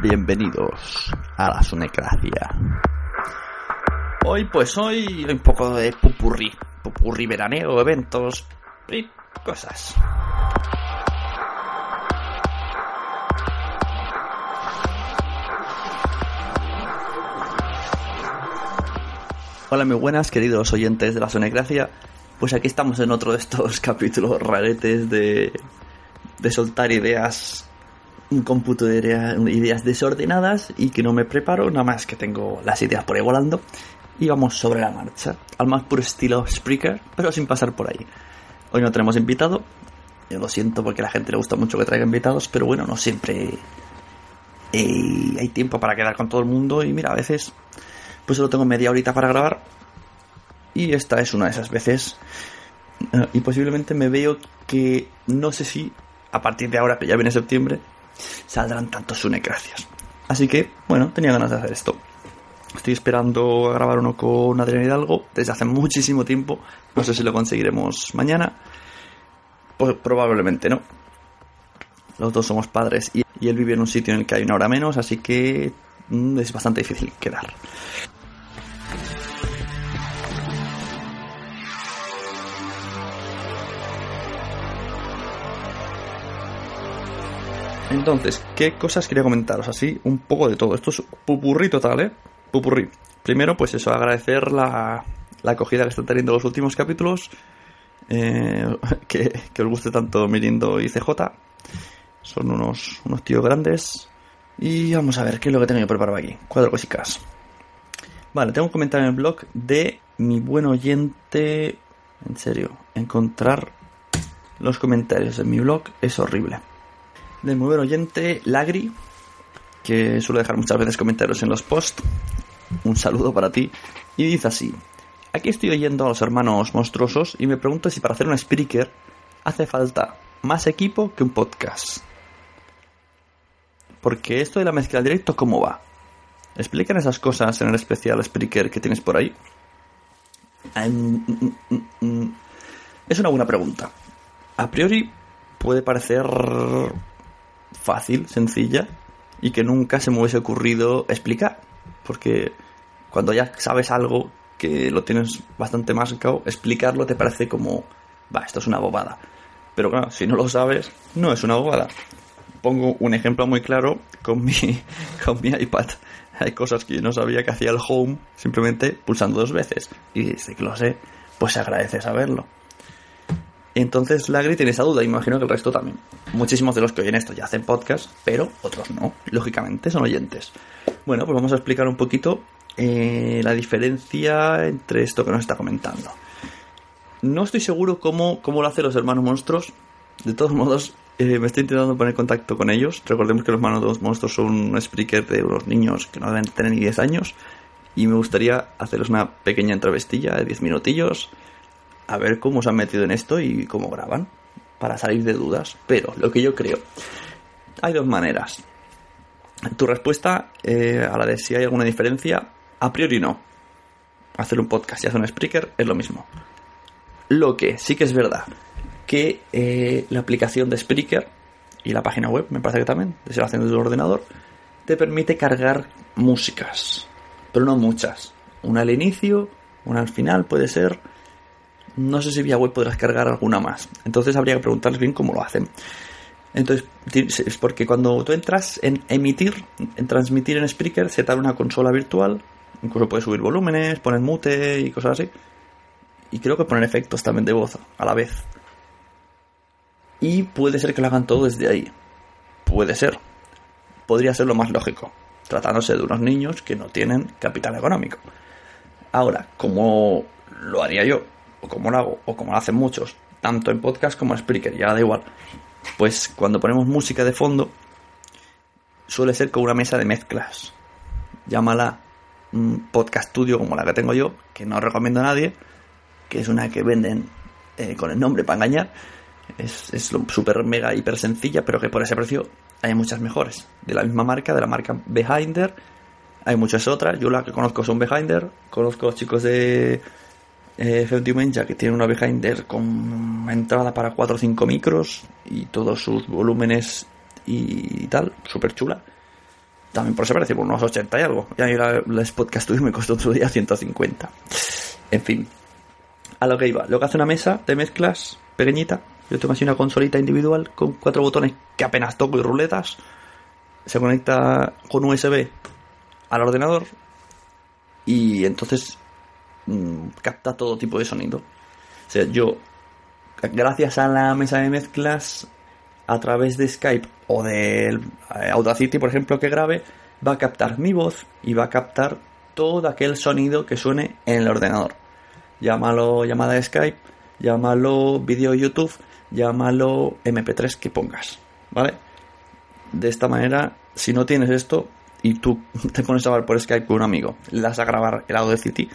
Bienvenidos a la Sonecracia. Hoy, pues hoy, un poco de pupurri. Pupurri veraneo, eventos y cosas. Hola, muy buenas, queridos oyentes de la Sonecracia. Pues aquí estamos en otro de estos capítulos raretes de, de soltar ideas un cómputo de idea- ideas desordenadas y que no me preparo, nada más que tengo las ideas por ahí volando y vamos sobre la marcha, al más puro estilo Spreaker, pero sin pasar por ahí. Hoy no tenemos invitado, yo lo siento porque a la gente le gusta mucho que traiga invitados, pero bueno, no siempre eh, hay tiempo para quedar con todo el mundo y mira, a veces pues solo tengo media horita para grabar y esta es una de esas veces eh, y posiblemente me veo que no sé si a partir de ahora que ya viene septiembre saldrán tantos sunecracias. Así que, bueno, tenía ganas de hacer esto. Estoy esperando a grabar uno con Adrián Hidalgo desde hace muchísimo tiempo. No sé si lo conseguiremos mañana. Pues probablemente no. Los dos somos padres y, él vive en un sitio en el que hay una hora menos, así que mm, es bastante difícil quedar. Entonces, ¿qué cosas quería comentaros? Así, un poco de todo. Esto es pupurrí total, ¿eh? Pupurrí. Primero, pues eso, agradecer la, la acogida que están teniendo los últimos capítulos. eh, que, que os guste tanto Mirindo y CJ. Son unos, unos tíos grandes. Y vamos a ver qué es lo que tengo yo preparado aquí. Cuatro cositas. Vale, tengo un comentario en el blog de mi buen oyente. En serio, encontrar los comentarios en mi blog es horrible del muy buen oyente Lagri, que suele dejar muchas veces comentarios en los posts. Un saludo para ti. Y dice así: Aquí estoy oyendo a los hermanos monstruosos y me pregunto si para hacer un speaker hace falta más equipo que un podcast. Porque esto de la mezcla directo, ¿cómo va? ¿Explican esas cosas en el especial speaker que tienes por ahí? Em, mm, mm, mm. Es una buena pregunta. A priori puede parecer fácil, sencilla, y que nunca se me hubiese ocurrido explicar. Porque cuando ya sabes algo que lo tienes bastante más claro, explicarlo te parece como, va, esto es una bobada. Pero claro, si no lo sabes, no es una bobada. Pongo un ejemplo muy claro con mi, con mi iPad. Hay cosas que yo no sabía que hacía el home simplemente pulsando dos veces. Y desde que lo sé, pues se agradece saberlo. Entonces Lagri tiene esa duda, imagino que el resto también. Muchísimos de los que oyen esto ya hacen podcast, pero otros no, lógicamente son oyentes. Bueno, pues vamos a explicar un poquito eh, la diferencia entre esto que nos está comentando. No estoy seguro cómo, cómo lo hacen los hermanos monstruos. De todos modos, eh, me estoy intentando poner contacto con ellos. Recordemos que los hermanos monstruos son un speaker de unos niños que no deben tener ni 10 años. Y me gustaría hacerles una pequeña entrevistilla de 10 minutillos a ver cómo se han metido en esto y cómo graban. para salir de dudas. Pero lo que yo creo, hay dos maneras. Tu respuesta eh, a la de si hay alguna diferencia, a priori no. Hacer un podcast y hacer un speaker es lo mismo. Lo que sí que es verdad que eh, la aplicación de Spreaker y la página web, me parece que también, desde la del ordenador, te permite cargar músicas, pero no muchas. Una al inicio, una al final puede ser. No sé si vía web podrás cargar alguna más. Entonces habría que preguntarles bien cómo lo hacen. Entonces, es porque cuando tú entras en emitir, en transmitir en Spreaker, se te da una consola virtual. Incluso puedes subir volúmenes, poner mute y cosas así. Y creo que poner efectos también de voz a la vez. Y puede ser que lo hagan todo desde ahí. Puede ser. Podría ser lo más lógico, tratándose de unos niños que no tienen capital económico. Ahora, como lo haría yo, o como lo hago, o como lo hacen muchos, tanto en podcast como en Spreaker, ya da igual. Pues cuando ponemos música de fondo, suele ser con una mesa de mezclas. Llámala un podcast studio como la que tengo yo, que no recomiendo a nadie, que es una que venden eh, con el nombre para engañar. Es, súper mega hiper sencilla, pero que por ese precio hay muchas mejores. De la misma marca, de la marca Behinder. Hay muchas otras. Yo la que conozco son Behinder. Conozco chicos de eh, que tienen una Behinder con entrada para 4 o 5 micros y todos sus volúmenes y, tal. Súper chula. También por ese precio, por unos 80 y algo. Y ahí la, la Podcast me costó otro día 150. En fin, a lo que iba. Lo que hace una mesa de mezclas pequeñita. Yo tengo así una consolita individual con cuatro botones que apenas toco y ruletas. Se conecta con USB al ordenador y entonces mm, capta todo tipo de sonido. O sea, yo, gracias a la mesa de mezclas, a través de Skype o de Audacity, por ejemplo, que grabe, va a captar mi voz y va a captar todo aquel sonido que suene en el ordenador llámalo llamada de Skype, llámalo vídeo YouTube, llámalo MP3 que pongas, ¿vale? De esta manera, si no tienes esto y tú te pones a hablar por Skype con un amigo, le das a grabar el Audacity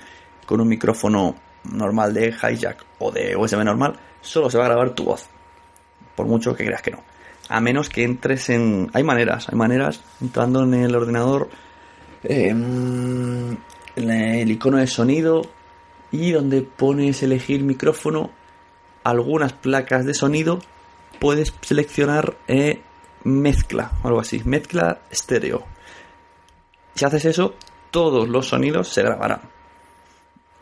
con un micrófono normal de hijack o de USB normal, solo se va a grabar tu voz. Por mucho que creas que no. A menos que entres en... Hay maneras, hay maneras entrando en el ordenador, em, en el icono de sonido, y donde pones elegir micrófono, algunas placas de sonido, puedes seleccionar eh, mezcla o algo así, mezcla estéreo. Si haces eso, todos los sonidos se grabarán.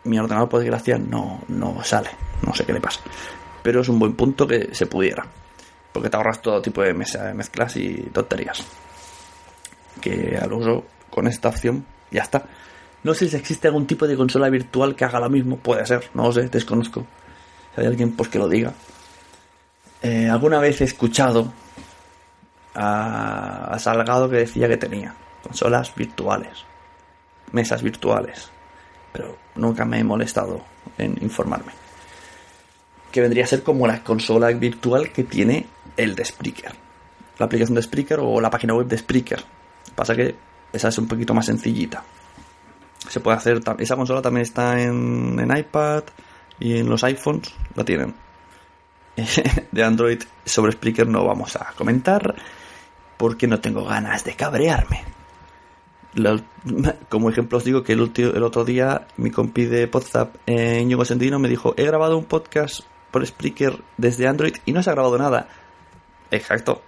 Mi ordenador, por desgracia, no, no sale. No sé qué le pasa. Pero es un buen punto que se pudiera. Porque te ahorras todo tipo de mezclas y tonterías. Que al uso con esta opción ya está. No sé si existe algún tipo de consola virtual que haga lo mismo. Puede ser, no lo sé, desconozco. Si hay alguien, pues que lo diga. Eh, alguna vez he escuchado a, Salgado que decía que tenía consolas virtuales, mesas virtuales, pero nunca me he molestado en informarme. Que vendría a ser como la consola virtual que tiene el de Spreaker. La aplicación de Spreaker o la página web de Spreaker. Pasa que esa es un poquito más sencillita se puede hacer. Esa consola también está en, en iPad y en los iPhones la tienen. de Android sobre Spreaker no vamos a comentar porque no tengo ganas de cabrearme. como ejemplo os digo que el, otro día mi compi de WhatsApp, eh, Ñugo Sendino, me dijo, he grabado un podcast por Spreaker desde Android y no se ha grabado nada. Exacto,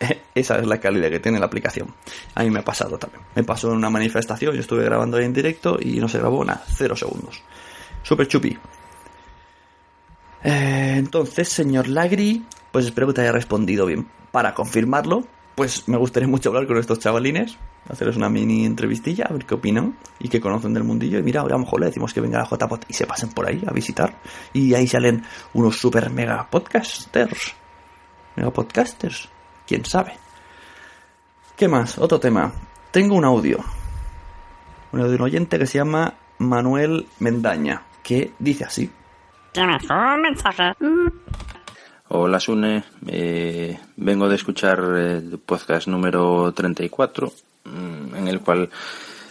esa es la calidad que tiene la aplicación. A mí me ha pasado también. Me pasó en una manifestación, yo estuve grabando ahí en directo y no se grabó nada, cero segundos. Super chupi. Eh, entonces, señor Lagri, pues espero que te haya respondido bien. Para confirmarlo, pues me gustaría mucho hablar con estos chavalines, hacerles una mini entrevistilla, a ver qué opinan y qué conocen del mundillo. Y mira, a lo mejor le decimos que venga a JPOT y se pasen por ahí a visitar. Y ahí salen unos super mega podcasters. Mega podcasters quién sabe. ¿Qué más? Otro tema. Tengo un audio. Un audio de un oyente que se llama Manuel Mendaña, que dice así. ¿Tienes un mensaje? Hola Sune, eh, vengo de escuchar el podcast número 34, mm, en el cual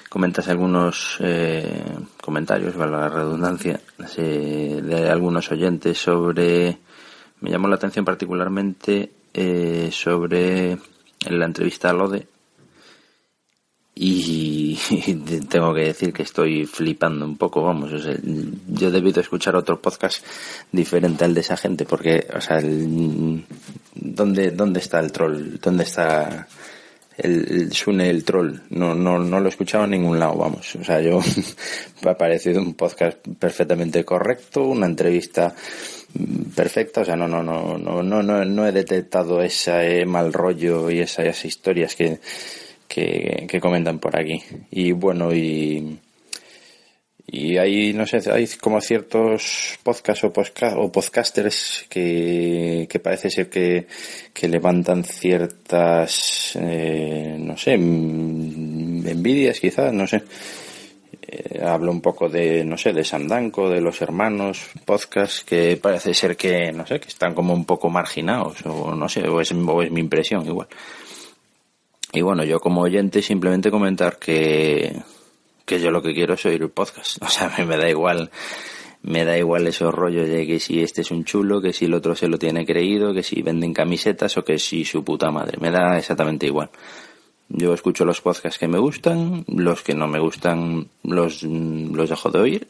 comentas algunos eh, comentarios, valga la redundancia, de algunos oyentes sobre Me llamó la atención particularmente eh, sobre la entrevista a Lode y, tengo que decir que estoy flipando un poco, vamos, yo he debido escuchar otro podcast diferente al de esa gente porque, o sea, ¿dónde, ¿dónde está el troll? ¿Dónde está el, Sune el troll? No, no, no lo he escuchado en ningún lado, vamos, o sea, yo ha parecido un podcast perfectamente correcto, una entrevista perfecta, o sea, no, no, no, no, no, no, no he detectado ese mal rollo y esas historias que que, comentan por aquí. Y bueno, y, y hay, no sé, hay como ciertos podcasts o, podcasters que, que parece ser que, que levantan ciertas, eh, no sé, mm, envidias quizás, no sé. Eh, hablo un poco de, no sé, de Sandanco, de los hermanos, podcast que parece ser que, no sé, que están como un poco marginados, o no sé, o es mi impresión igual. Y bueno, yo como oyente simplemente comentar que, que yo lo que quiero es oír el podcast. O sea, a mí me da igual, me da igual esos rollos de que si este es un chulo, que si el otro se lo tiene creído, que si venden camisetas o que si su puta madre. Me da exactamente igual. Yo escucho los podcasts que me gustan, los que no me gustan los, los dejo de oír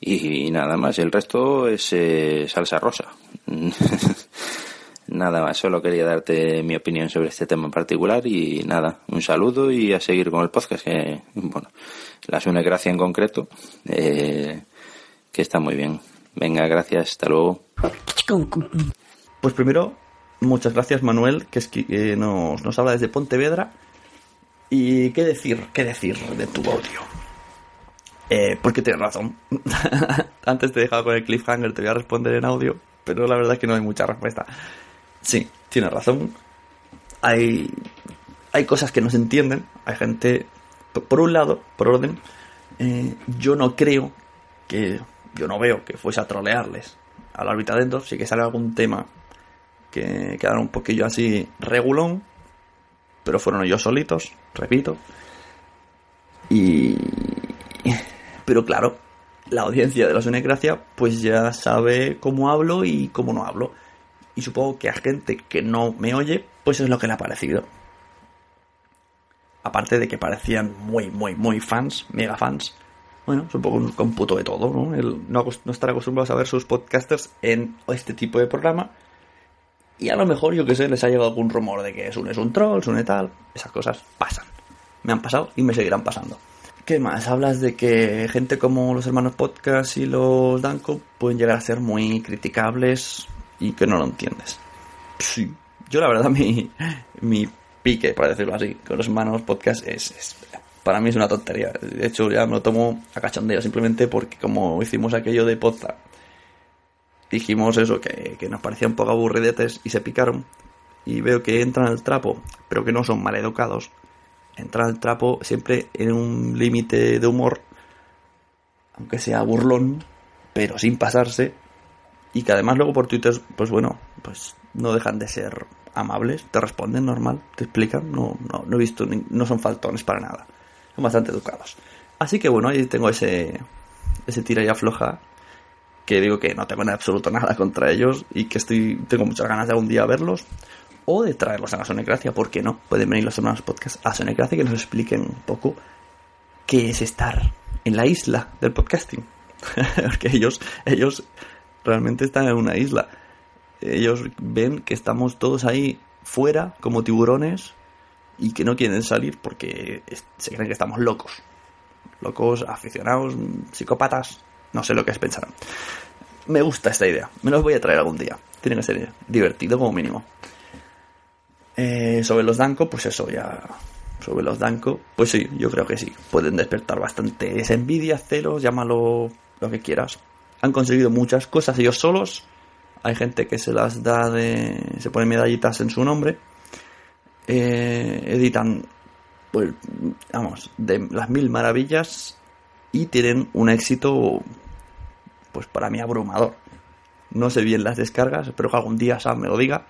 y, nada más. El resto es eh, salsa rosa. Nada más, solo quería darte mi opinión sobre este tema en particular y nada, un saludo y a seguir con el podcast que, bueno, la Sune Gracia en concreto, eh, que está muy bien. Venga, gracias, hasta luego. Pues primero, muchas gracias Manuel, que es que nos, nos habla desde Pontevedra. Y qué decir, qué decir de tu audio. Eh, porque tienes razón. Antes te he dejado con el cliffhanger, te voy a responder en audio, pero la verdad es que no hay mucha respuesta. Sí, tiene razón. Hay, hay cosas que no se entienden. Hay gente, por un lado, por orden, eh, yo no creo que, yo no veo que fuese a trolearles a la órbita dentro. Sí que sale algún tema que quedaron un poquillo así regulón, pero fueron ellos solitos, repito. Y. Pero claro, la audiencia de la Gracia pues ya sabe cómo hablo y cómo no hablo y supongo que a gente que no me oye, pues es lo que le ha parecido. Aparte de que parecían muy, muy, muy fans, mega fans. Bueno, supongo un cómputo de todo, ¿no? No, estar acostumbrados a ver sus podcasters en este tipo de programa. Y a lo mejor, yo que sé, les ha llegado algún rumor de que es un, es un troll, es un tal. Esas cosas pasan. Me han pasado y me seguirán pasando. ¿Qué más? Hablas de que gente como los hermanos podcast y los Danko pueden llegar a ser muy criticables, y que no lo entiendes. Sí. Yo la verdad mi, mi pique, para decirlo así, con los hermanos podcast es, para mí es una tontería. De hecho ya me lo tomo a cachondeo simplemente porque como hicimos aquello de podcast, dijimos eso, que, que nos parecía un poco aburridetes y se picaron. Y veo que entran al trapo, pero que no son mal educados. Entran al trapo siempre en un límite de humor, aunque sea burlón, pero sin pasarse y que además luego por Twitter, pues bueno, pues no dejan de ser amables, te responden normal, te explican, no, no, no he visto, no son faltones para nada, son bastante educados. Así que bueno, ahí tengo ese, ese tira y afloja que digo que no tengo en absoluto nada contra ellos y que estoy tengo muchas ganas de algún día verlos o de traerlos a la Sonecracia, ¿por qué no? Pueden venir los hermanos podcast a Sonecracia que nos expliquen un poco qué es estar en la isla del podcasting. Porque ellos, ellos realmente están en una isla. Ellos ven que estamos todos ahí fuera como tiburones y que no quieren salir porque se creen que estamos locos. Locos, aficionados, psicópatas, no sé lo que es pensar. Me gusta esta idea, me los voy a traer algún día. Tiene que ser divertido como mínimo. Eh, sobre los Danko, pues eso, ya. Sobre los Danko, pues sí, yo creo que sí. Pueden despertar bastante esa envidia, celos, llámalo lo que quieras han conseguido muchas cosas ellos solos. Hay gente que se las da de. se pone medallitas en su nombre. Eh, editan, pues, vamos, de las mil maravillas y tienen un éxito, pues para mí abrumador. No sé bien las descargas, espero que algún día Sam me lo diga.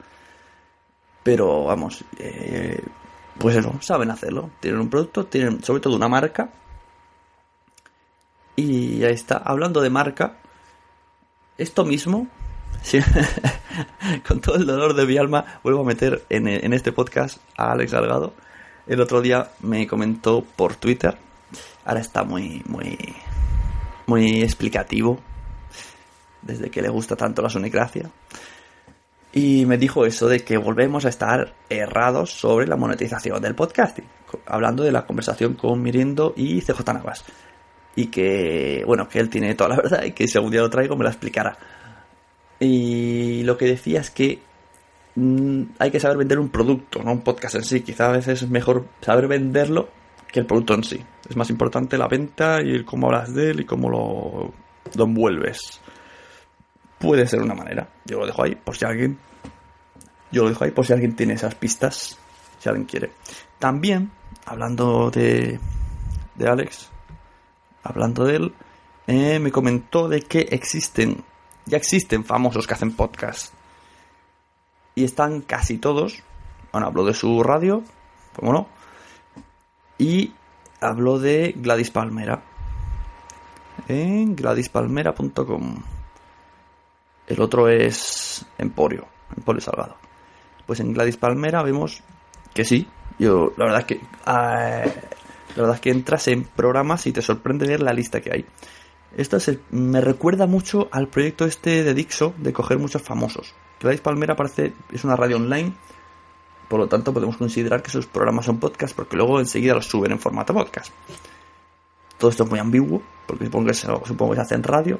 Pero vamos, eh, pues eso, saben hacerlo. Tienen un producto, tienen sobre todo una marca. Y ahí está. Hablando de marca, esto mismo Con todo el dolor de mi alma, vuelvo a meter en, este podcast a Alex Salgado. El otro día me comentó por Twitter. Ahora está muy, muy, muy explicativo. Desde que le gusta tanto la sonicracia. Y me dijo eso de que volvemos a estar errados sobre la monetización del podcasting. Hablando de la conversación con Mirindo y CJ Navas. Y que, bueno, que él tiene toda la verdad y que si algún día lo traigo me la explicará. Y lo que decía es que mm, hay que saber vender un producto, no un podcast en sí. Quizá a veces es mejor saber venderlo que el producto en sí. Es más importante la venta y cómo hablas de él y cómo lo, lo envuelves. Puede ser una manera. Yo lo dejo ahí por si alguien. Yo lo dejo ahí por si alguien tiene esas pistas. Si alguien quiere. También, hablando de, de Alex, hablando de él, eh, me comentó de que existen, ya existen famosos que hacen podcast. Y están casi todos. Bueno, habló de su radio, ¿cómo no? Y habló de Gladys Palmera. En gladyspalmera.com. El otro es Emporio, Emporio Salgado. Pues en Gladys Palmera vemos que sí. Yo, la verdad es que. eh, la verdad es que entras en programas y te sorprende ver la lista que hay. Esto se- me recuerda mucho al proyecto este de Dixo de coger muchos famosos. Gladys Palmera parece es una radio online, por lo tanto podemos considerar que sus programas son podcast porque luego enseguida los suben en formato podcast. Todo esto es muy ambiguo, porque supongo que se, supongo que se hace en radio.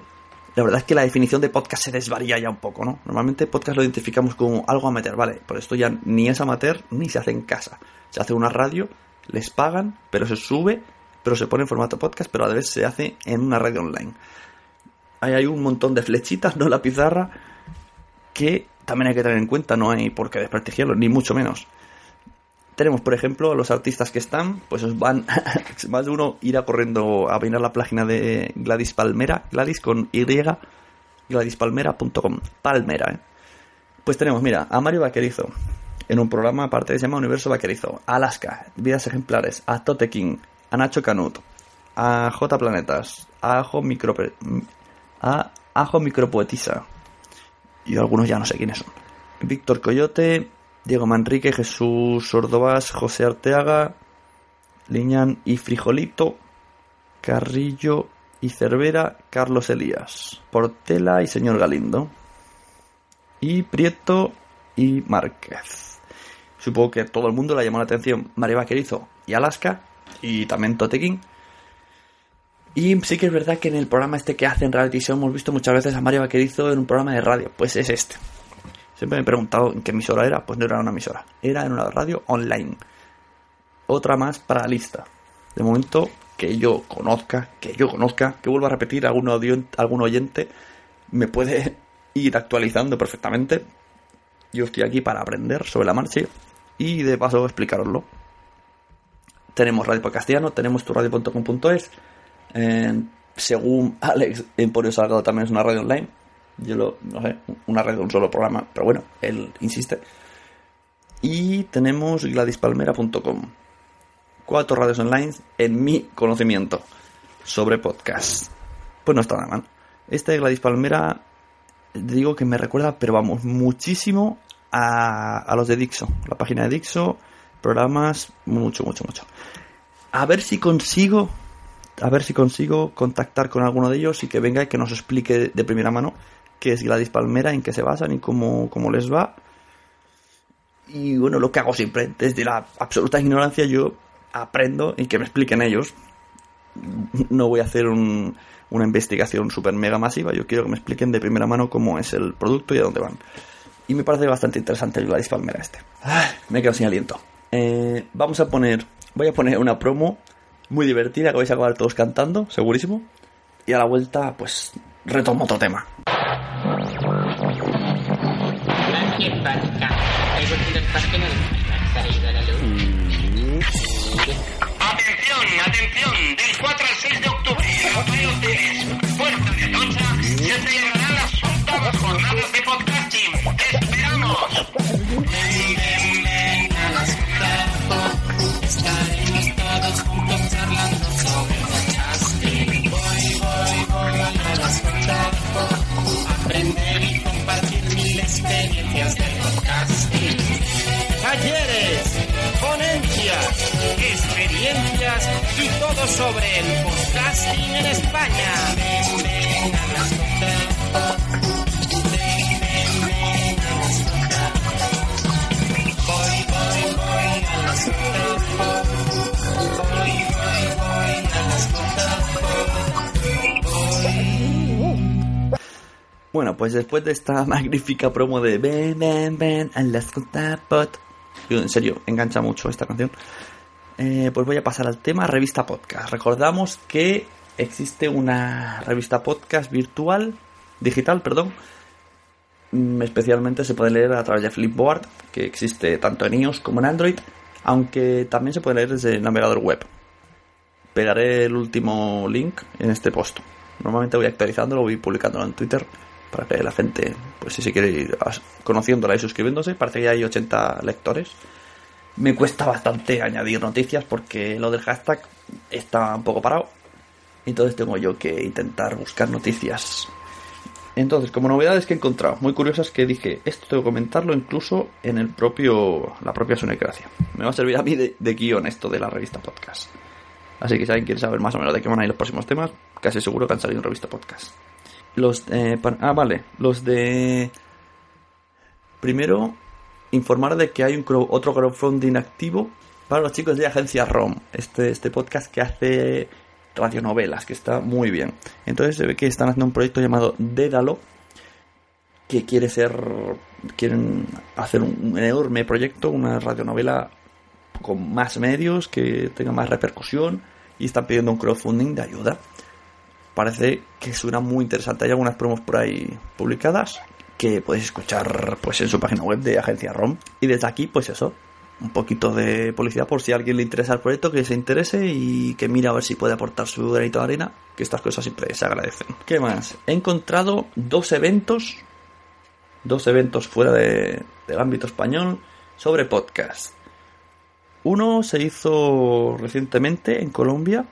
La verdad es que la definición de podcast se desvaría ya un poco, ¿no? Normalmente podcast lo identificamos como algo amateur, ¿vale? Por esto ya ni es amateur ni se hace en casa. Se hace una radio, les pagan, pero se sube, pero se pone en formato podcast, pero a la vez se hace en una radio online. Ahí hay un montón de flechitas, no la pizarra, que también hay que tener en cuenta, no hay por qué desprestigiarlo, ni mucho menos. Tenemos, por ejemplo, a los artistas que están, pues os van, más de uno irá corriendo a mirar la página de Gladys Palmera, Gladys con Y, gladyspalmera.com, Palmera, ¿eh? Pues tenemos, mira, a Mario Vaquerizo, en un programa aparte que se llama Universo Vaquerizo, Alaska, Vidas Ejemplares, a Tote King, a Nacho Canut, a J Planetas, a Ajo Micro, a Ajo Micropoetisa, y algunos ya no sé quiénes son. Víctor Coyote, Diego Manrique, Jesús Ordovás, José Arteaga, Liñán y Frijolito, Carrillo y Cervera, Carlos Elías, Portela y Señor Galindo, y Prieto y Márquez. Supongo que todo el mundo le llamó la atención María Vaquerizo y Alaska, y también Totequín. Y sí que es verdad que en el programa este que hacen reality show hemos visto muchas veces a Mario Vaquerizo en un programa de radio. Pues es este. Siempre me he preguntado en qué emisora era. Pues no era una emisora. Era en una radio online. Otra más para la lista. De momento que yo conozca, que yo conozca, que vuelva a repetir, algún, algún oyente me puede ir actualizando perfectamente. Yo estoy aquí para aprender sobre la marcha y de paso explicaroslo. Tenemos Radio Castellano, tenemos turadio.com.es. Eh, según Alex, Emporio Salgado también es una radio online. Yo lo, no sé, una de un solo programa, pero bueno, él insiste. Y tenemos gladyspalmera.com. Cuatro radios online en mi conocimiento sobre podcast. Pues no está nada mal. Este de Gladys Palmera, digo que me recuerda, pero vamos, muchísimo a, a los de Dixo. La página de Dixo, programas, mucho, mucho, mucho. A ver si consigo a ver si consigo contactar con alguno de ellos y que venga y que nos explique de primera mano qué es Gladys Palmera, en qué se basan y cómo, cómo les va. Y bueno, lo que hago siempre, desde la absoluta ignorancia, yo aprendo y que me expliquen ellos. No voy a hacer un, una investigación super mega masiva, yo quiero que me expliquen de primera mano cómo es el producto y a dónde van. Y me parece bastante interesante el Gladys Palmera este. Ay, me quedo sin aliento. Eh, vamos a poner, voy a poner una promo muy divertida que vais a acabar todos cantando, segurísimo. Y a la vuelta, pues retomo otro tema. Atención, atención, del 4 al 6 de octubre en el Hotel Puerta de Atocha, se celebrarán las octavas jornadas de podcasting. ¡Te esperamos! Bueno, pues después de esta magnífica promo de Ven, ven, ven, a las pot. En serio, engancha mucho esta canción. Eh, pues voy a pasar al tema revista podcast. Recordamos que existe una revista podcast virtual, digital, perdón. Mm, Especialmente se puede leer a través de Flipboard, que existe tanto en iOS como en Android, aunque también se puede leer desde el navegador web. Pegaré el último link en este post. Normalmente voy actualizándolo, voy publicándolo en Twitter para que la gente, pues si se quiere ir conociéndola y suscribiéndose, parece que ya hay 80 lectores. Me cuesta bastante añadir noticias porque lo del hashtag está un poco parado. Entonces tengo yo que intentar buscar noticias. Entonces, como novedades que he encontrado, muy curiosas que dije, esto tengo que comentarlo incluso en el propio, la propia Sonecracia. Me va a servir a mí de, de guion esto de la revista podcast. Así que si alguien quiere saber más o menos de qué van a ir los próximos temas, casi seguro que han salido en revista podcast. Los eh, pa- ah, vale, los de primero informar de que hay un otro crowdfunding activo para los chicos de Agencia ROM, este este podcast que hace radionovelas, que está muy bien. Entonces se ve que están haciendo un proyecto llamado Dédalo que quiere ser quieren hacer un enorme proyecto, una radionovela con más medios, que tenga más repercusión y están pidiendo un crowdfunding de ayuda parece que suena muy interesante. Hay algunas promos por ahí publicadas que podéis escuchar pues en su página web de Agencia ROM. Y desde aquí, pues eso, un poquito de publicidad por si a alguien le interesa el proyecto, que se interese y que mira a ver si puede aportar su granito de arena, que estas cosas siempre se agradecen. ¿Qué más? He encontrado dos eventos, dos eventos fuera de- del ámbito español sobre podcast. Uno se hizo recientemente en Colombia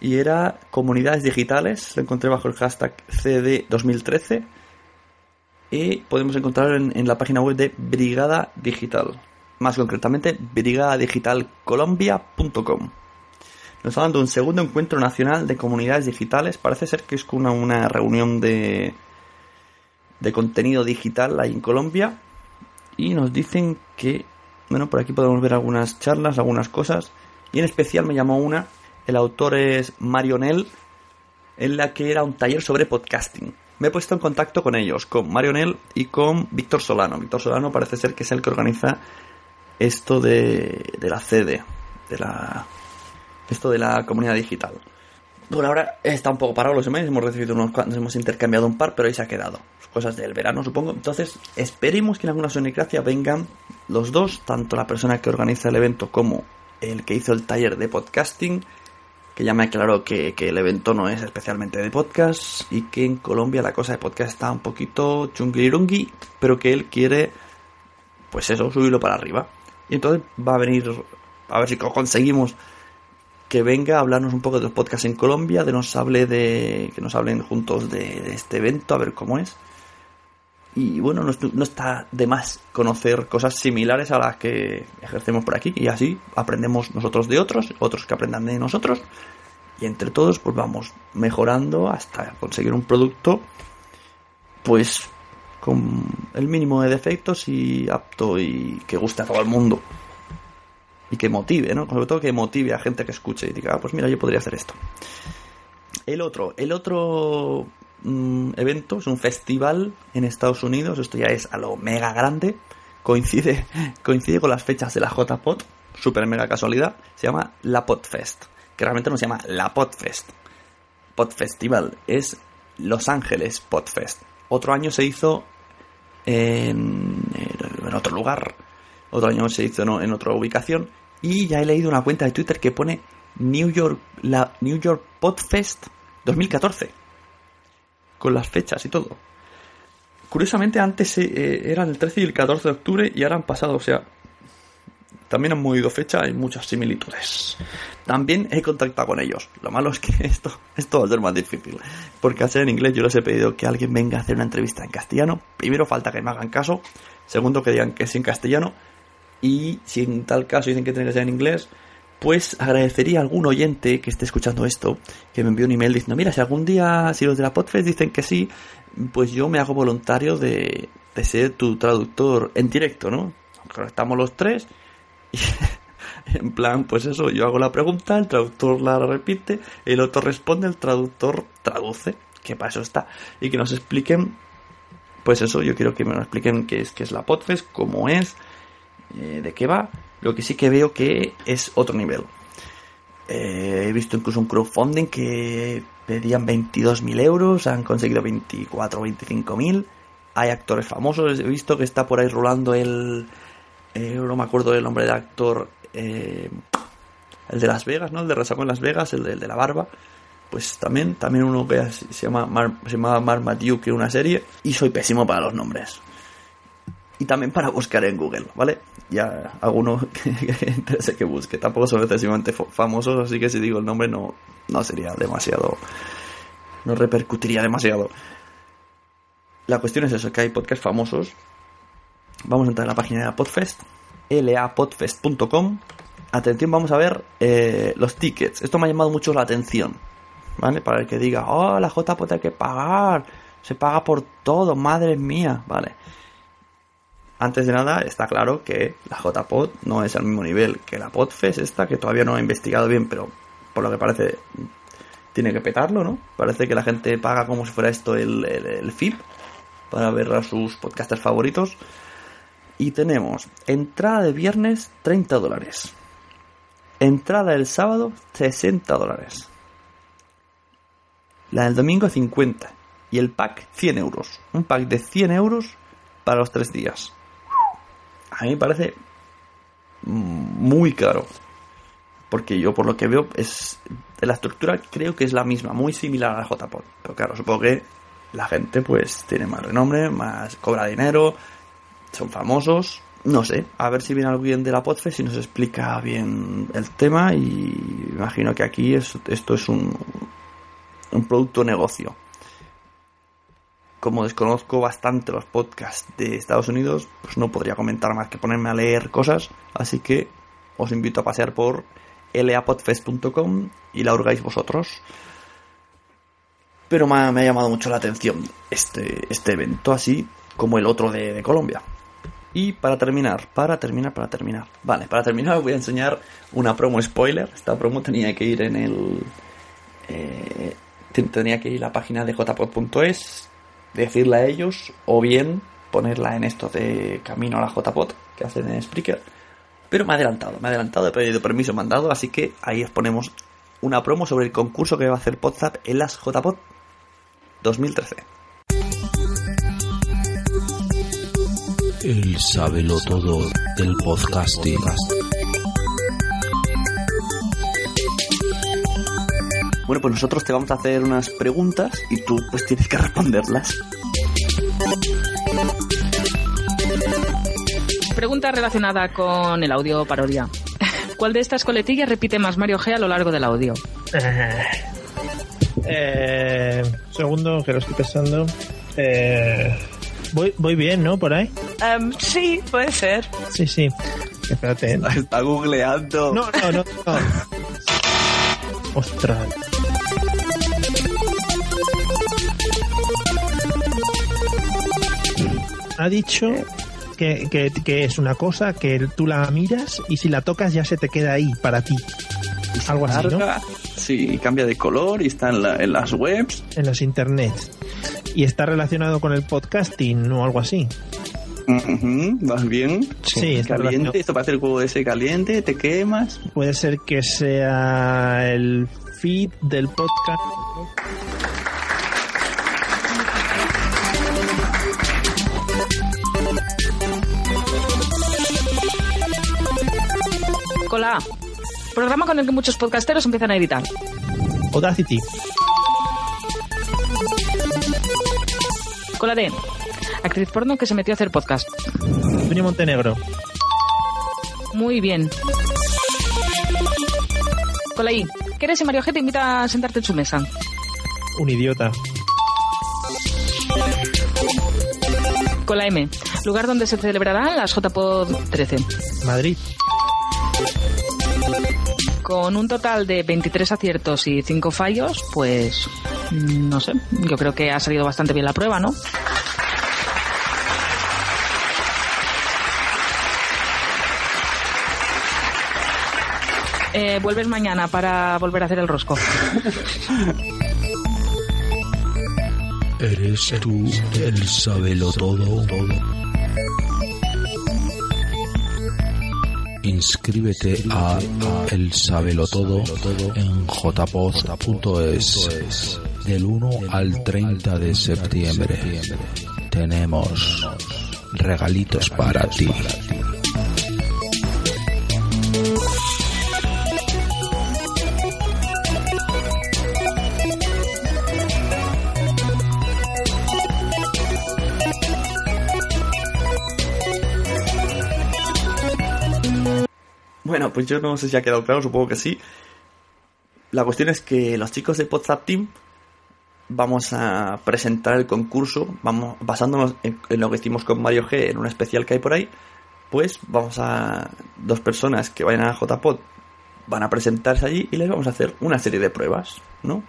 y era comunidades digitales. Lo encontré bajo el hashtag CD2013 y podemos encontrarlo en, la página web de Brigada Digital. Más concretamente, brigadadigitalcolombia.com. Nos hablan de un segundo encuentro nacional de comunidades digitales. Parece ser que es una, una reunión de, de contenido digital ahí en Colombia. Y nos dicen que, bueno, por aquí podemos ver algunas charlas, algunas cosas. Y en especial me llamó una, el autor es Marionel, en la que era un taller sobre podcasting. Me he puesto en contacto con ellos, con Marionel y con Víctor Solano. Víctor Solano parece ser que es el que organiza esto de, de la CD, de la, esto de la comunidad digital. Por ahora está un poco parado los emails, hemos recibido unos cuantos, hemos intercambiado un par, pero ahí se ha quedado. Cosas del verano, supongo. Entonces, esperemos que en alguna Sonicracia vengan los dos, tanto la persona que organiza el evento como el que hizo el taller de podcasting, que ya me aclaró que, que el evento no es especialmente de podcast y que en Colombia la cosa de podcast está un poquito chunguirungui, pero que él quiere, pues eso, subirlo para arriba. Y entonces va a venir, a ver si co- conseguimos que venga a hablarnos un poco de los podcasts en Colombia, de nos hable de que nos hablen juntos de este evento, a ver cómo es. Y bueno, no, no está de más conocer cosas similares a las que ejercemos por aquí. Y así aprendemos nosotros de otros, otros que aprendan de nosotros. Y entre todos, pues vamos mejorando hasta conseguir un producto, pues con el mínimo de defectos y apto y que guste a todo el mundo. Y que motive, ¿no? Sobre todo que motive a gente que escuche y diga, ah, pues mira, yo podría hacer esto. El otro, el otro evento es un festival en Estados Unidos, esto ya es a lo mega grande, coincide, coincide con las fechas de la JPOT, super mega casualidad, se llama la Podfest, que realmente no se llama la Podfest. Podfestival es Los Ángeles Podfest. Otro año se hizo en, en otro lugar, otro año se hizo en, en otra ubicación y ya he leído una cuenta de Twitter que pone New York, la New York Podfest 2014 con las fechas y todo. Curiosamente antes eran el 13 y el 14 de octubre y ahora han pasado, o sea, también han movido fecha, hay muchas similitudes. También he contactado con ellos. Lo malo es que esto, esto va a ser más difícil. Porque ser en inglés yo les he pedido que alguien venga a hacer una entrevista en castellano. Primero falta que me hagan caso. Segundo que digan que es en castellano. Y si en tal caso dicen que tiene que ser en inglés, pues agradecería a algún oyente que esté escuchando esto que me envíe un email diciendo, mira, si algún día, si los de la Podfest dicen que sí, pues yo me hago voluntario de, de ser tu traductor en directo, ¿no? Estamos los tres y en plan, pues eso, yo hago la pregunta, el traductor la repite, el otro responde, el traductor traduce, que para eso está, y que nos expliquen, pues eso, yo quiero que me expliquen qué es, qué es la Podfest, cómo es, eh, de qué va, lo que sí que veo que es otro nivel. Eh, he visto incluso un crowdfunding que pedían 22.000 euros, han conseguido 24 o 25.000. Hay actores famosos, he visto que está por ahí rolando el... eh, no me acuerdo del nombre del actor, el de Las Vegas, ¿no? El de Resaco en Las Vegas, el de, de la barba. Pues también, también uno que se llama Mar, se es una serie. Y soy pésimo para los nombres. Y también para buscar en Google, ¿vale? Ya alguno que, que que busque. Tampoco son excesivamente famosos, así que si digo el nombre no, no sería demasiado... No repercutiría demasiado. La cuestión es eso, que hay podcasts famosos. Vamos a entrar en la página de la Podfest, lapodfest.com. Atención, vamos a ver eh, los tickets. Esto me ha llamado mucho la atención, ¿vale? Para el que diga, oh, la JPOT hay que pagar, se paga por todo, madre mía, ¿vale? Antes de nada, está claro que la JPod no es al mismo nivel que la Podfest esta, que todavía no he investigado bien, pero por lo que parece tiene que petarlo, ¿no? Parece que la gente paga como si fuera esto el, el, el FIP para ver a sus podcasters favoritos. Y tenemos entrada de viernes 30 dólares. Entrada del sábado 60 dólares. La del domingo 50. Y el pack 100 euros. Un pack de 100 euros para los tres días. A mí me parece muy caro. Porque yo por lo que veo es... La estructura creo que es la misma, muy similar a la JPod. Pero claro, supongo que la gente pues tiene más renombre, más cobra dinero, son famosos. No sé, a ver si viene alguien de la Podfest y nos explica bien el tema y imagino que aquí es- esto es un, un producto negocio. Como desconozco bastante los podcasts de Estados Unidos, pues no podría comentar más que ponerme a leer cosas, así que os invito a pasear por lapodfest.com y la hurgáis vosotros. Pero me ha, llamado mucho la atención este, este evento, así como el otro de, Colombia. Y para terminar, para terminar, para terminar. Vale, para terminar os voy a enseñar una promo spoiler. Esta promo tenía que ir en el... eh, ten- tenía que ir a la página de jpod.es, decirla a ellos, o bien ponerla en esto de camino a la jpod que hacen en Spreaker. Pero me ha adelantado, me ha adelantado, he pedido permiso mandado, así que ahí os ponemos una promo sobre el concurso que va a hacer Podzap en las JPod 2013. El sábelo todo del podcasting. Bueno, pues nosotros te vamos a hacer unas preguntas y tú pues tienes que responderlas. Pregunta relacionada con el audio parodia. ¿Cuál de estas coletillas repite más Mario G a lo largo del audio? Eh, segundo, que lo estoy pensando. Eh, voy, voy bien, ¿no? Por ahí. Em, sí, puede ser. Sí, sí. Espérate. Está googleando. No, no, no. no. Ostras. Ha dicho que, que, que es una cosa que tú la miras y si la tocas ya se te queda ahí para ti. Algo así, ¿no? Sí, cambia de color y está en, la- en las webs. En los internet. Y está relacionado con el podcasting o algo así. Ujú, ¿Vas bien? Sí, Caliente, esto parece el juego de ese caliente, te quemas. Puede ser que sea el feed del podcast. Programa con el que muchos podcasteros empiezan a editar. Audacity. Con la D. Actriz porno que se metió a hacer podcast. Antonio Montenegro. Muy bien. Con la I. ¿Qué eres si Mario G te invita a sentarte en su mesa? Un idiota. Con la M. Lugar donde se celebrarán las JPod 13. Madrid. Con un total de 23 aciertos y 5 fallos, pues mm, no sé, yo creo que ha salido bastante bien la prueba, ¿no? Eh, vuelves mañana para volver a hacer el rosco. ¿Eres tú el sabelo todo? Inscríbete a El Sabelo Todo en jpost.es del 1 al 30 de septiembre. Tenemos regalitos para ti. Pues yo no sé si ha quedado claro, supongo que sí. La cuestión es que los chicos de WhatsApp Team vamos a presentar el concurso, vamos basándonos en, en lo que hicimos con Mario G en un especial que hay por ahí, pues vamos a dos personas que vayan a JPod van a presentarse allí y les vamos a hacer una serie de pruebas, ¿no?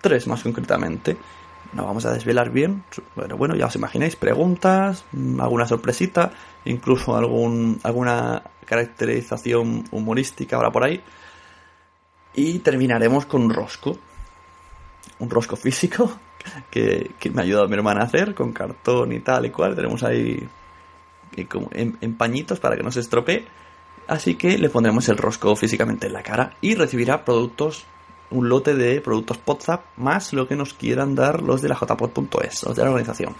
Tres más concretamente. No vamos a desvelar bien, bueno, bueno, ya os imagináis, preguntas, mm, alguna sorpresita, incluso algún, alguna caracterización humorística ahora por ahí. Y terminaremos con un rosco. Un rosco físico que, que me ha ayudado mi hermana a hacer con cartón y tal y cual. Tenemos ahí como en, en pañitos para que no se estropee. Así que le pondremos el rosco físicamente en la cara y recibirá productos, un lote de productos WhatsApp más lo que nos quieran dar los de la jpod.es, los de la organización.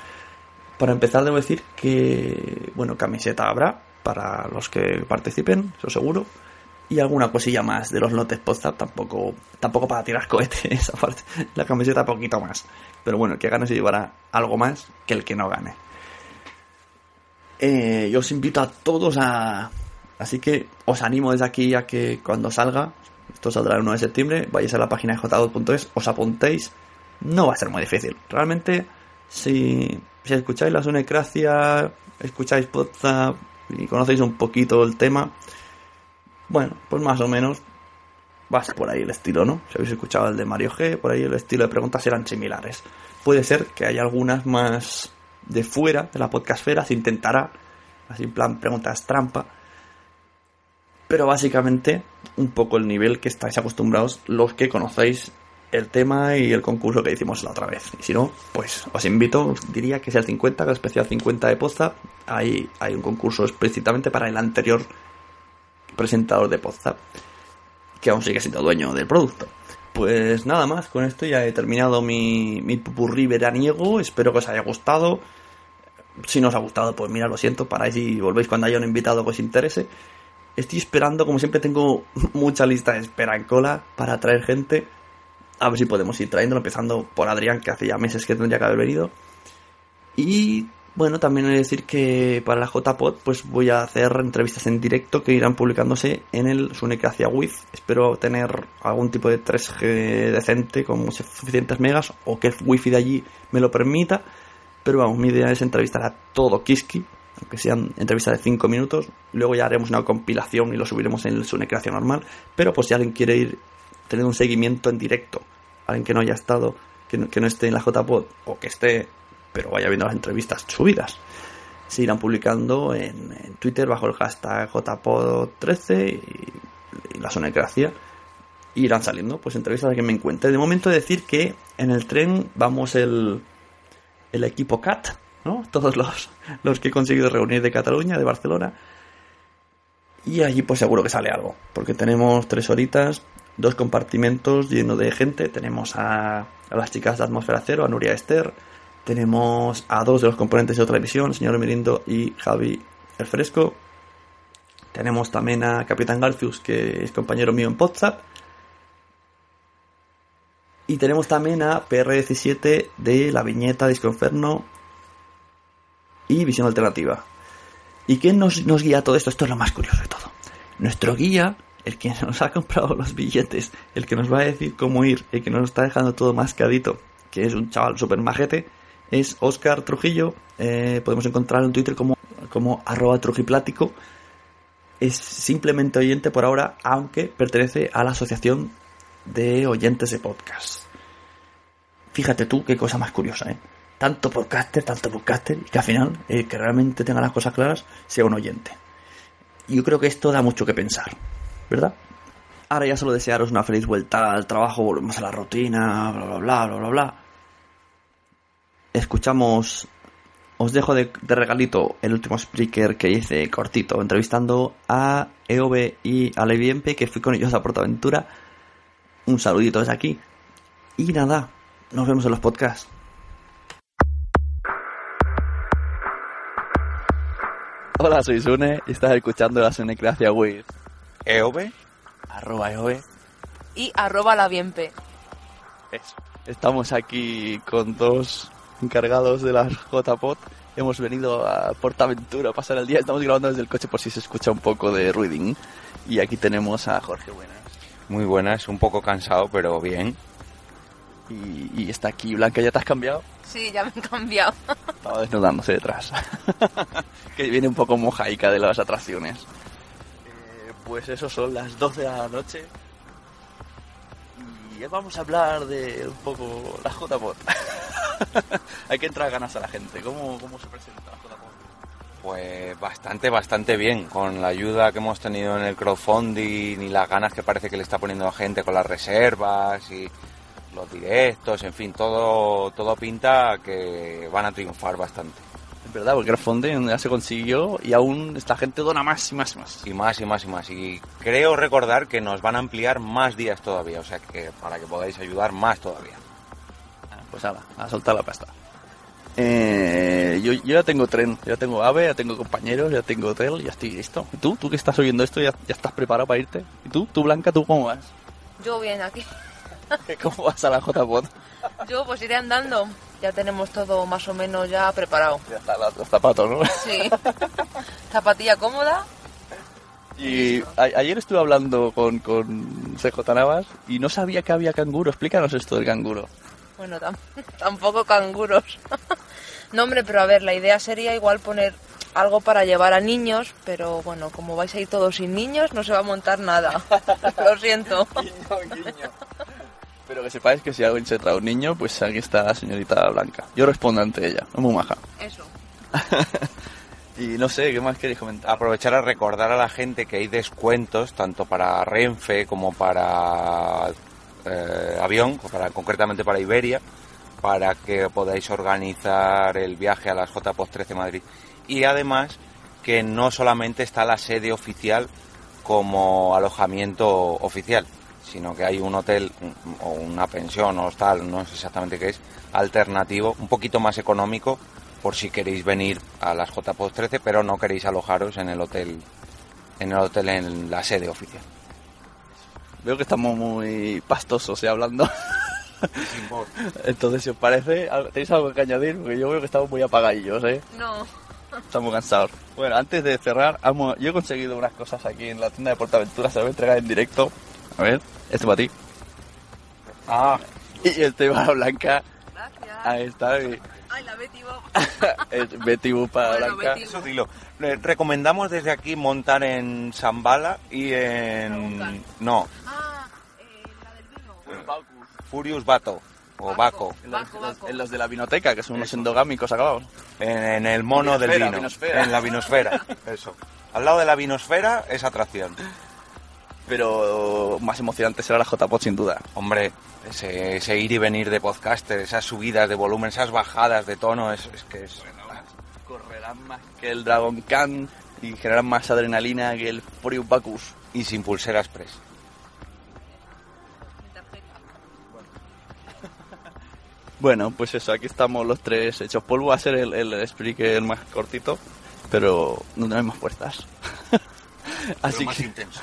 Para empezar debo decir que, bueno, camiseta habrá para los que participen, eso seguro. Y alguna cosilla más de los lotes WhatsApp, tampoco, tampoco para tirar cohetes, esa parte. La camiseta poquito más. Pero bueno, que gane se llevará algo más que el que no gane. Eh, yo os invito a todos a... Así que os animo desde aquí a que cuando salga, esto saldrá el 1 de septiembre, vayáis a la página de j2.es, os apuntéis. No va a ser muy difícil. Realmente, si, si escucháis la Sonecracia, escucháis WhatsApp y conocéis un poquito el tema, bueno, pues más o menos va a ser por ahí el estilo, ¿no? Si habéis escuchado el de Mario G, por ahí el estilo de preguntas eran similares. Puede ser que haya algunas más de fuera de la podcastfera, se intentará, así en plan preguntas trampa, pero básicamente un poco el nivel que estáis acostumbrados los que conocéis el tema y el concurso que hicimos la otra vez. Y si no, pues os invito, os diría que sea el 50, el especial 50 de Poza. Ahí hay un concurso explícitamente para el anterior presentador de Poza, que aún sigue siendo dueño del producto. Pues nada más, con esto ya he terminado mi, mi pupurrí veraniego. Espero que os haya gustado. Si no os ha gustado, pues mira, lo siento, paráis y volvéis cuando haya un invitado que os interese. Estoy esperando, como siempre tengo mucha lista de espera en cola para traer gente. A ver si podemos ir trayéndolo, empezando por Adrián, que hace ya meses que tendría que haber venido. Y bueno, también he de decir que para la JPod pues voy a hacer entrevistas en directo que irán publicándose en el Sunecracia With. Espero tener algún tipo de 3G decente con suficientes megas o que el wifi de allí me lo permita. Pero vamos, mi idea es entrevistar a todo Kiski, aunque sean entrevistas de 5 minutos. Luego ya haremos una compilación y lo subiremos en el Sunecracia normal. Pero pues si alguien quiere ir tener un seguimiento en directo, alguien que no haya estado, que no, que no esté en la JPod o que esté pero vaya viendo las entrevistas subidas. Se irán publicando en, en Twitter bajo el hashtag JPod13 y, y la sonecracia. Irán saliendo pues entrevistas a que me encuentre. De momento decir que en el tren vamos el, el equipo CAT, ¿no? Todos los, los que he conseguido reunir de Cataluña, de Barcelona. Y allí pues seguro que sale algo. Porque tenemos tres horitas, dos compartimentos llenos de gente. Tenemos a, a las chicas de Atmósfera Cero, a Nuria Esther, tenemos a dos de los componentes de otra emisión, el señor Mirindo y Javi el Fresco. Tenemos también a Capitán Garcius, que es compañero mío en WhatsApp. Y tenemos también a PR17 de la viñeta Disconferno y Visión Alternativa. ¿Y quién nos, nos guía todo esto? Esto es lo más curioso de todo. Nuestro guía, el que nos ha comprado los billetes, el que nos va a decir cómo ir, el que nos está dejando todo mascadito, que es un chaval súper majete, es Oscar Trujillo. Eh, podemos encontrarlo en Twitter como, como arroba trujiplático. Es simplemente oyente por ahora, aunque pertenece a la Asociación de Oyentes de Podcast. Fíjate tú qué cosa más curiosa, ¿eh? Tanto podcaster, tanto podcaster, y que al final, eh, que realmente tenga las cosas claras, sea un oyente. Yo creo que esto da mucho que pensar, ¿verdad? Ahora ya solo desearos una feliz vuelta al trabajo, volvemos a la rutina, bla, bla, bla, bla, bla, bla. Escuchamos, os dejo de, de regalito el último speaker que hice cortito, entrevistando a EOB y a Leviempe, que fui con ellos a Portaventura. Un saludito desde aquí. Y nada, nos vemos en los podcasts. Hola, soy Sune y estás escuchando la Sunecracia with EOB, arroba EOB. Y arroba la bienpe. Eso. Estamos aquí con dos encargados de las JPod. Hemos venido a Portaventura a pasar el día. Estamos grabando desde el coche por si se escucha un poco de ruiding. Y aquí tenemos a Jorge Buenas. Muy buenas, un poco cansado, pero bien. Y, y está aquí Blanca, ¿ya te has cambiado? Sí, ya me he cambiado. Estaba desnudándose detrás. que viene un poco mojaica de las atracciones. Eh, pues eso son las 12 de la noche. Y vamos a hablar de un poco la JPod. Hay que entrar ganas a la gente. ¿Cómo, cómo se presenta la JPod? Pues bastante, bastante bien. Con la ayuda que hemos tenido en el crowdfunding y las ganas que parece que le está poniendo la gente con las reservas y los directos, en fin, todo, todo pinta que van a triunfar bastante. Es verdad, porque el crowdfunding ya se consiguió y aún esta gente dona más y más y más. Y más y más y más. Y creo recordar que nos van a ampliar más días todavía, o sea que para que podáis ayudar más todavía. Pues nada, a soltar la pasta. Eh, yo, yo ya tengo tren, ya tengo AVE, ya tengo compañeros, ya tengo hotel, ya estoy listo. ¿Y tú? ¿Tú que estás oyendo esto ya, ya estás preparado para irte? ¿Y tú? ¿Tú Blanca, tú cómo vas? Yo bien aquí. ¿Cómo vas a la JPod? Yo pues iré andando. Ya tenemos todo más o menos ya preparado. Ya están los zapatos, ¿no? Sí. Zapatilla cómoda. Y a- ayer estuve hablando con, con CJ Navas y no sabía que había canguro. Explícanos esto del canguro. Bueno, tam- tampoco canguros. no, hombre, pero a ver, la idea sería igual poner algo para llevar a niños, pero bueno, como vais a ir todos sin niños, no se va a montar nada. Lo siento. Pero que sepáis que si alguien se trae un niño, pues aquí está la señorita Blanca. Yo respondo ante ella, es muy maja. Eso. Y no sé, ¿qué más queréis comentar? Aprovechar a recordar a la gente que hay descuentos tanto para Renfe como para eh, avión, para, concretamente para Iberia, para que podáis organizar el viaje a las JPOS 13 Madrid. Y además que no solamente está la sede oficial como alojamiento oficial, sino que hay un hotel o una pensión o tal, no sé exactamente qué es, alternativo, un poquito más económico por si queréis venir a las JPOS 13, pero no queréis alojaros en el hotel en el hotel en la sede oficial. Veo que estamos muy pastosos y hablando. Entonces, si os parece, ¿al- ¿tenéis algo que añadir? Porque yo veo que estamos muy apagadillos, ¿eh? No. Estamos cansados. Bueno, antes de cerrar, amo- yo he conseguido unas cosas aquí en la tienda de Portaventura, se lo voy a entregar en directo. A ver, este para ti. Ah. Y este para Blanca. Ahí está. Ay, la Betty Bob. es Betty Boop para Bueno, Blanca. Betty Eso dilo. Le recomendamos desde aquí montar en Zambala y en... No, Ah, eh, la del vino. Furious Bato o Baco. En los, en los de la vinoteca, que son unos endogámicos acabados. En, en el mono del vino. vinosfera. En la vinosfera. Eso. Al lado de la vinosfera es atracción. Pero más emocionante será la JPod sin duda. Hombre, ese, ese ir y venir de podcaster, esas subidas de volumen, esas bajadas de tono, es, es que es... Correrán más que el Dragon Khan y generarán más adrenalina que el Furious Bacchus. Y sin pulsera express. Bueno, pues eso, aquí estamos los tres hechos polvo. Va a ser el, el speaker más cortito, pero no tenemos más fuerzas. Así más que, intenso.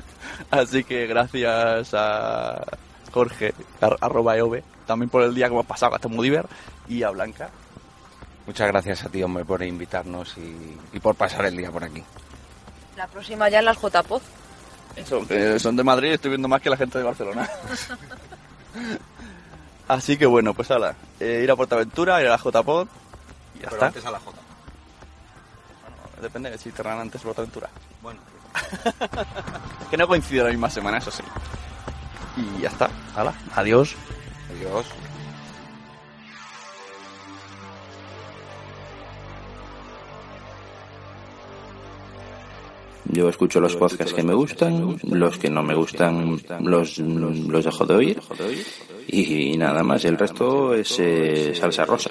así que gracias a Jorge, ar- arroba EOB, también por el día que hemos pasado hasta Mudiver, y a Blanca. Muchas gracias a ti, hombre, por invitarnos y, y por pasar el día por aquí. La próxima ya en las JPOZ. Eso, que son de Madrid, estoy viendo más que la gente de Barcelona. Así que bueno, pues hala, eh, ir a Portaventura, ir a la JPod y ya Pero está. antes a la J. Depende de si terran antes Portaventura. Bueno. que no coincide la misma semana, eso sí. Y ya está. Hala, adiós. Adiós. Yo escucho los podcasts que me gustan, los que no me gustan los, los dejo de oír y nada más, el resto es eh, salsa rosa.